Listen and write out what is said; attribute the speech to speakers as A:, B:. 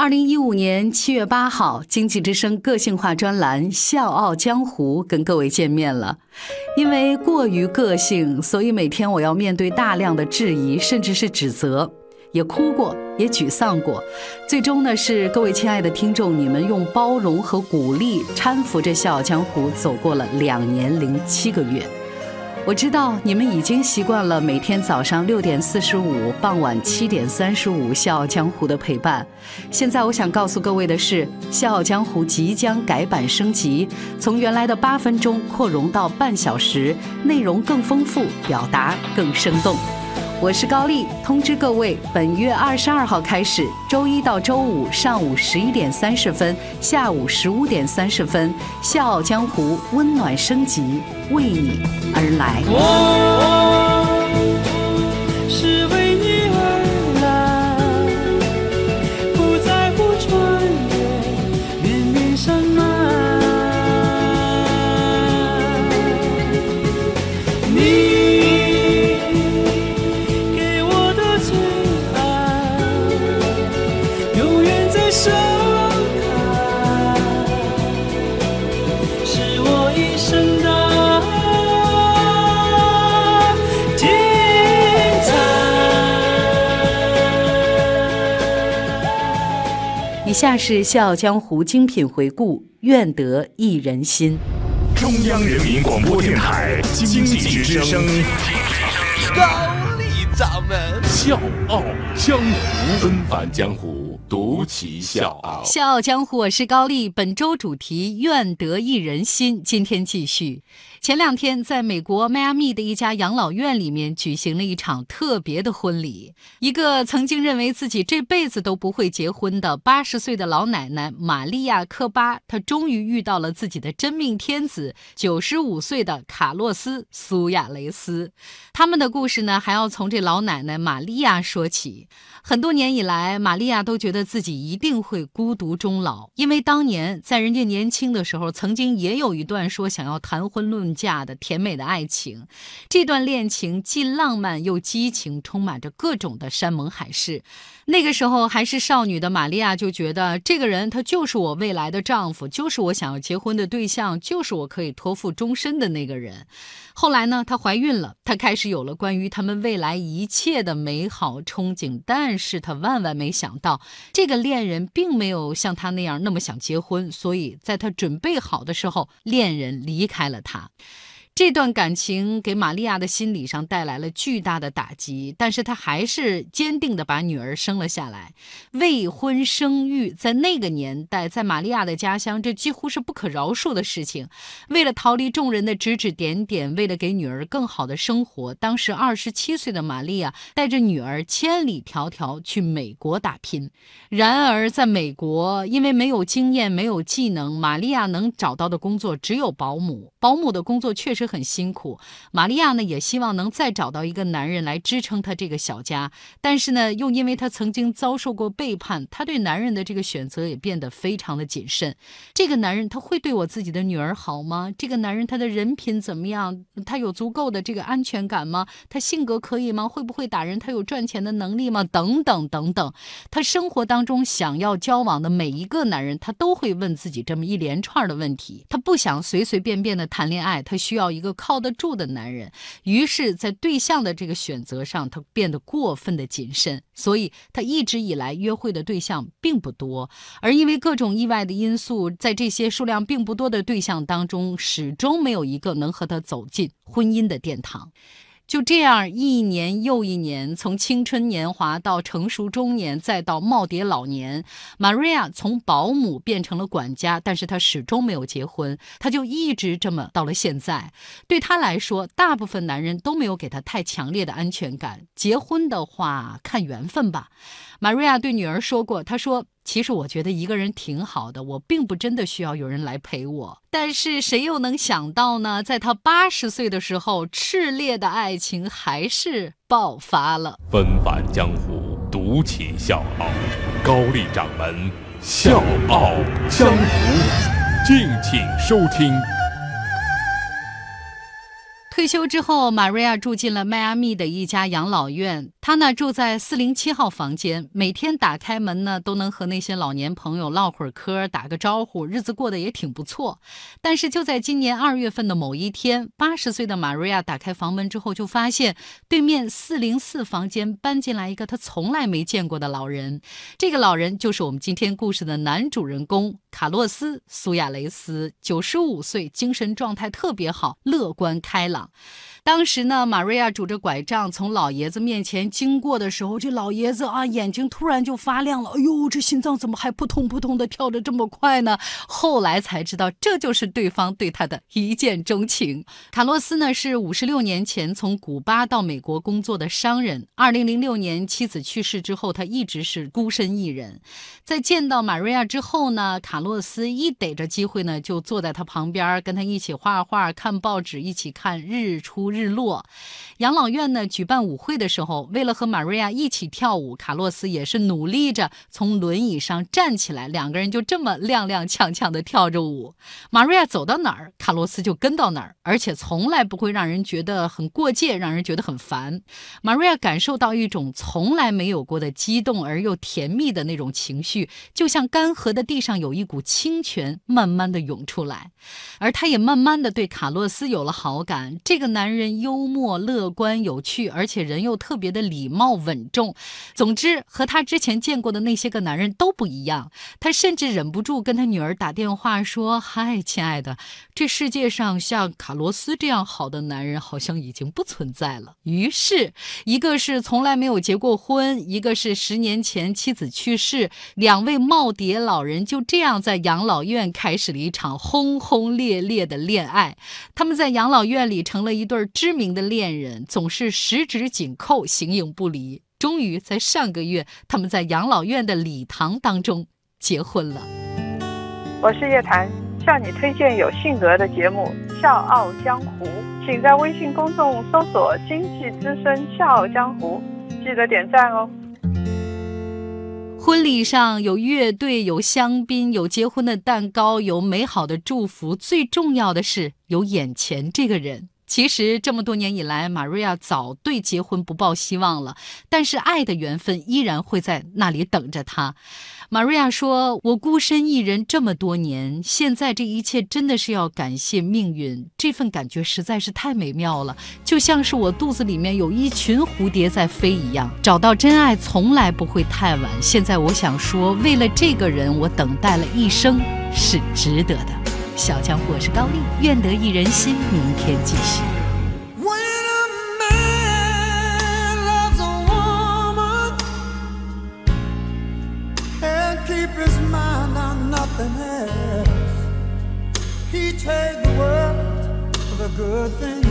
A: 二零一五年七月八号，经济之声个性化专栏《笑傲江湖》跟各位见面了。因为过于个性，所以每天我要面对大量的质疑，甚至是指责，也哭过，也沮丧过。最终呢，是各位亲爱的听众，你们用包容和鼓励搀扶着《笑傲江湖》走过了两年零七个月。我知道你们已经习惯了每天早上六点四十五、傍晚七点三十五《笑傲江湖》的陪伴。现在我想告诉各位的是，《笑傲江湖》即将改版升级，从原来的八分钟扩容到半小时，内容更丰富，表达更生动。我是高丽，通知各位，本月二十二号开始，周一到周五上午十一点三十分、下午十五点三十分，《笑傲江湖》温暖升级，为你而来。以下是《笑傲江湖》精品回顾，愿得一人心。
B: 中央人民广播电台经济之声，
C: 高丽掌门
B: 笑傲江湖，纷繁江湖，独骑笑傲。
A: 笑傲江湖，我是高丽。本周主题愿得一人心，今天继续。前两天，在美国迈阿密的一家养老院里面举行了一场特别的婚礼。一个曾经认为自己这辈子都不会结婚的八十岁的老奶奶玛利亚·科巴，她终于遇到了自己的真命天子——九十五岁的卡洛斯·苏亚雷斯。他们的故事呢，还要从这老奶奶玛利亚说起。很多年以来，玛利亚都觉得自己一定会孤独终老，因为当年在人家年轻的时候，曾经也有一段说想要谈婚论。嫁的甜美的爱情，这段恋情既浪漫又激情，充满着各种的山盟海誓。那个时候还是少女的玛利亚就觉得，这个人他就是我未来的丈夫，就是我想要结婚的对象，就是我可以托付终身的那个人。后来呢，她怀孕了，她开始有了关于他们未来一切的美好憧憬。但是她万万没想到，这个恋人并没有像她那样那么想结婚，所以在她准备好的时候，恋人离开了她。这段感情给玛利亚的心理上带来了巨大的打击，但是她还是坚定地把女儿生了下来。未婚生育在那个年代，在玛利亚的家乡，这几乎是不可饶恕的事情。为了逃离众人的指指点点，为了给女儿更好的生活，当时二十七岁的玛利亚带着女儿千里迢迢去美国打拼。然而，在美国，因为没有经验、没有技能，玛利亚能找到的工作只有保姆。保姆的工作确实。很辛苦，玛利亚呢也希望能再找到一个男人来支撑她这个小家，但是呢，又因为她曾经遭受过背叛，她对男人的这个选择也变得非常的谨慎。这个男人他会对我自己的女儿好吗？这个男人他的人品怎么样？他有足够的这个安全感吗？他性格可以吗？会不会打人？他有赚钱的能力吗？等等等等，他生活当中想要交往的每一个男人，他都会问自己这么一连串的问题。他不想随随便便的谈恋爱，他需要一。个靠得住的男人，于是，在对象的这个选择上，他变得过分的谨慎，所以他一直以来约会的对象并不多，而因为各种意外的因素，在这些数量并不多的对象当中，始终没有一个能和他走进婚姻的殿堂。就这样，一年又一年，从青春年华到成熟中年，再到耄耋老年，Maria 从保姆变成了管家，但是她始终没有结婚，她就一直这么到了现在。对她来说，大部分男人都没有给她太强烈的安全感。结婚的话，看缘分吧。Maria 对女儿说过，她说。其实我觉得一个人挺好的，我并不真的需要有人来陪我。但是谁又能想到呢？在他八十岁的时候，炽烈的爱情还是爆发了。
B: 纷繁江湖，独起笑傲，高丽掌门笑傲江湖，敬请收听。
A: 退休之后，玛瑞亚住进了迈阿密的一家养老院。她呢住在四零七号房间，每天打开门呢都能和那些老年朋友唠会儿嗑，打个招呼，日子过得也挺不错。但是就在今年二月份的某一天，八十岁的玛瑞亚打开房门之后，就发现对面四零四房间搬进来一个她从来没见过的老人。这个老人就是我们今天故事的男主人公卡洛斯·苏亚雷斯，九十五岁，精神状态特别好，乐观开朗。当时呢，玛瑞亚拄着拐杖从老爷子面前经过的时候，这老爷子啊，眼睛突然就发亮了。哎呦，这心脏怎么还扑通扑通的跳得这么快呢？后来才知道，这就是对方对他的一见钟情。卡洛斯呢，是五十六年前从古巴到美国工作的商人。二零零六年妻子去世之后，他一直是孤身一人。在见到玛瑞亚之后呢，卡洛斯一逮着机会呢，就坐在他旁边，跟他一起画画、看报纸，一起看日日出。日落，养老院呢举办舞会的时候，为了和玛瑞亚一起跳舞，卡洛斯也是努力着从轮椅上站起来，两个人就这么踉踉跄跄的跳着舞。玛瑞亚走到哪儿，卡洛斯就跟到哪儿，而且从来不会让人觉得很过界，让人觉得很烦。玛瑞亚感受到一种从来没有过的激动而又甜蜜的那种情绪，就像干涸的地上有一股清泉慢慢的涌出来，而他也慢慢的对卡洛斯有了好感。这个男人。幽默、乐观、有趣，而且人又特别的礼貌、稳重。总之，和他之前见过的那些个男人都不一样。他甚至忍不住跟他女儿打电话说：“嗨，亲爱的，这世界上像卡罗斯这样好的男人好像已经不存在了。”于是，一个是从来没有结过婚，一个是十年前妻子去世，两位耄耋老人就这样在养老院开始了一场轰轰烈烈的恋爱。他们在养老院里成了一对。知名的恋人总是十指紧扣，形影不离。终于在上个月，他们在养老院的礼堂当中结婚了。
D: 我是叶檀，向你推荐有性格的节目《笑傲江湖》，请在微信公众搜索“经济之声笑傲江湖”，记得点赞哦。
A: 婚礼上有乐队，有香槟，有结婚的蛋糕，有美好的祝福，最重要的是有眼前这个人。其实这么多年以来，玛瑞亚早对结婚不抱希望了，但是爱的缘分依然会在那里等着他。玛瑞亚说：“我孤身一人这么多年，现在这一切真的是要感谢命运，这份感觉实在是太美妙了，就像是我肚子里面有一群蝴蝶在飞一样。找到真爱从来不会太晚。现在我想说，为了这个人，我等待了一生，是值得的。”小强，我是高丽，愿得一人心，明天继续。
E: Good thing.